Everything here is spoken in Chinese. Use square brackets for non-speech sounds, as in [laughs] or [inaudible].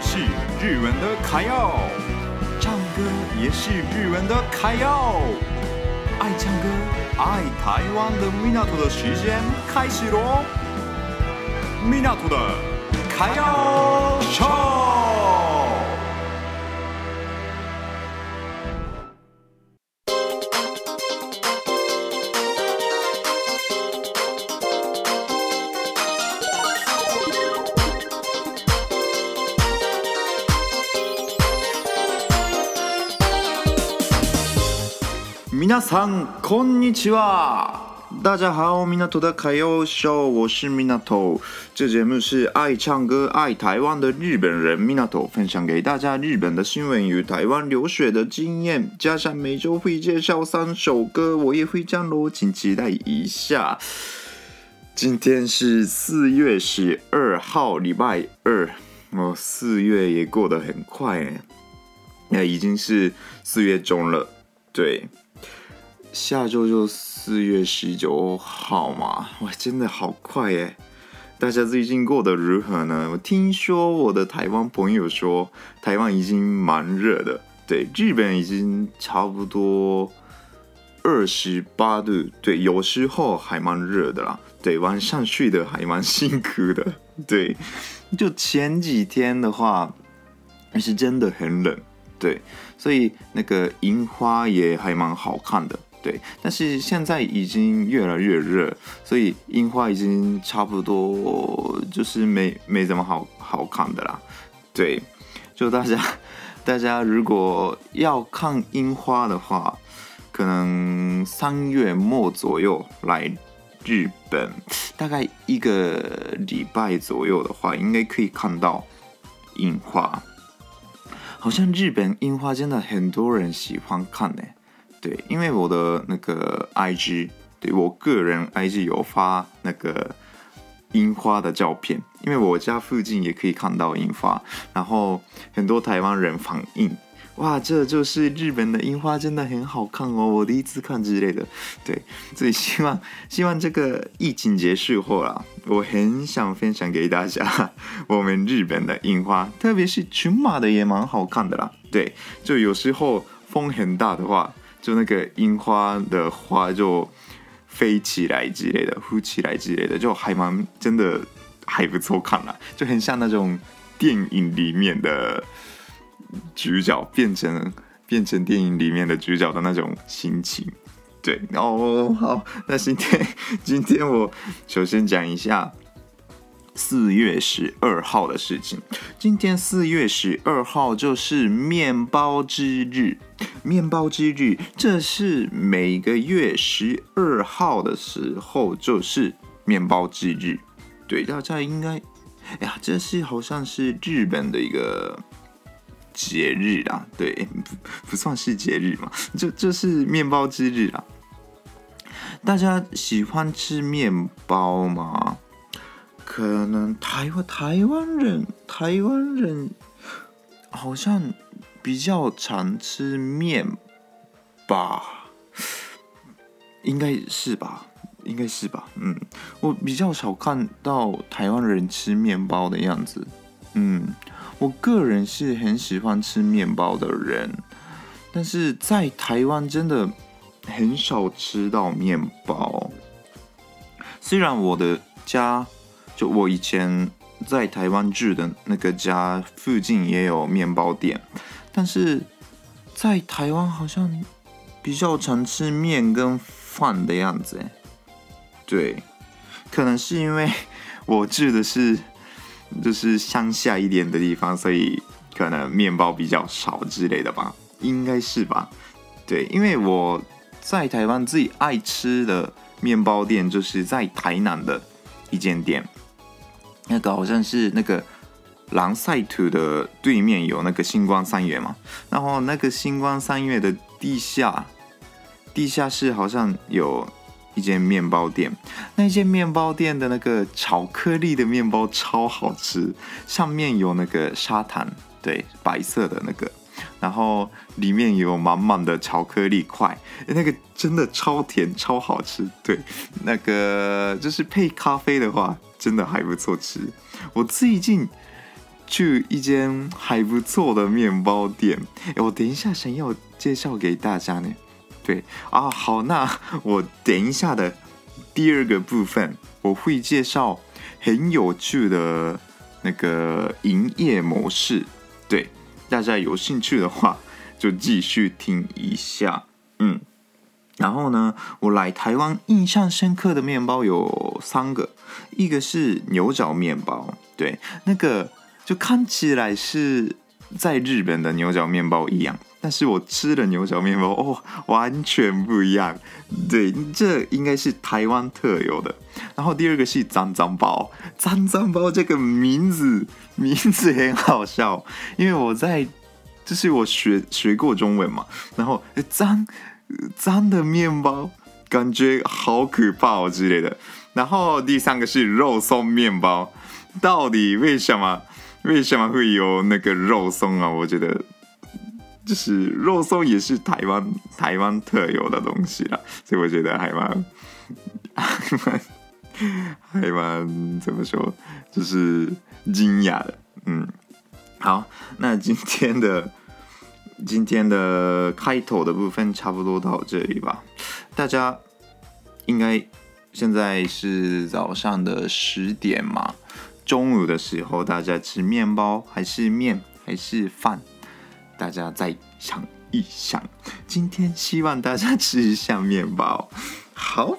是日文的卡耀，唱歌也是日文的卡耀。爱唱歌、爱台湾的米娜图的时间开始喽！米娜图的卡耀。皆さんこんにちは。大家好，米娜头的卡耀秀，我是米娜头。这节目是爱唱歌、爱台湾的日本人米娜头分享给大家日本的新闻与台湾留学的经验，加上每周会介绍三首歌，我也会讲喽，请期待一下。今天是四月十二号，礼拜二。哦，四月也过得很快哎，那已经是四月中了， 对。下周就四月十九号嘛，哇，真的好快耶！大家最近过得如何呢？我听说我的台湾朋友说，台湾已经蛮热的，对，日本已经差不多二十八度，对，有时候还蛮热的啦，对，晚上睡得还蛮辛苦的，对，就前几天的话，是真的很冷，对，所以那个樱花也还蛮好看的。对，但是现在已经越来越热，所以樱花已经差不多就是没没怎么好好看的啦。对，就大家 [laughs] 大家如果要看樱花的话，可能三月末左右来日本，大概一个礼拜左右的话，应该可以看到樱花。好像日本樱花真的很多人喜欢看呢。对，因为我的那个 IG，对，我个人 IG 有发那个樱花的照片，因为我家附近也可以看到樱花，然后很多台湾人反映，哇，这就是日本的樱花，真的很好看哦，我第一次看之类的。对，所以希望希望这个疫情结束后啊，我很想分享给大家 [laughs] 我们日本的樱花，特别是群马的也蛮好看的啦。对，就有时候风很大的话。就那个樱花的花就飞起来之类的，呼起来之类的，就还蛮真的还不错看了，就很像那种电影里面的主角变成变成电影里面的主角的那种心情。对，哦，好，那今天今天我首先讲一下。四月十二号的事情，今天四月十二号就是面包之日。面包之日，这是每个月十二号的时候就是面包之日。对，大家应该，哎呀，这是好像是日本的一个节日啦。对，不 [laughs] 不算是节日嘛，就就是面包之日啦。大家喜欢吃面包吗？可能台湾台湾人台湾人好像比较常吃面吧，应该是吧，应该是吧，嗯，我比较少看到台湾人吃面包的样子，嗯，我个人是很喜欢吃面包的人，但是在台湾真的很少吃到面包，虽然我的家。就我以前在台湾住的那个家附近也有面包店，但是在台湾好像比较常吃面跟饭的样子。对，可能是因为 [laughs] 我住的是就是乡下一点的地方，所以可能面包比较少之类的吧，应该是吧？对，因为我在台湾自己爱吃的面包店就是在台南的一间店。那个好像是那个狼赛图的对面有那个星光三月嘛，然后那个星光三月的地下地下室好像有一间面包店，那间面包店的那个巧克力的面包超好吃，上面有那个砂糖，对，白色的那个，然后里面有满满的巧克力块，那个真的超甜超好吃，对，那个就是配咖啡的话。真的还不错吃。我最近去一间还不错的面包店，我等一下想要介绍给大家呢。对啊，好，那 [laughs] 我等一下的第二个部分，我会介绍很有趣的那个营业模式。对，大家有兴趣的话，就继续听一下。嗯，然后呢，我来台湾印象深刻的面包有三个，一个是牛角面包，对，那个。就看起来是在日本的牛角面包一样，但是我吃的牛角面包哦，完全不一样。对，这应该是台湾特有的。然后第二个是脏脏包，脏脏包这个名字 [laughs] 名字很好笑，因为我在就是我学学过中文嘛，然后脏脏的面包感觉好可怕哦之类的。然后第三个是肉松面包，到底为什么？为什么会有那个肉松啊？我觉得就是肉松也是台湾台湾特有的东西啦，[laughs] 所以我觉得还蛮 [laughs] 还蛮还蛮怎么说，就是惊讶的。嗯，好，那今天的今天的开头的部分差不多到这里吧。大家应该现在是早上的十点嘛？中午的时候，大家吃面包还是面还是饭？大家再想一想。今天希望大家吃一下面包。好。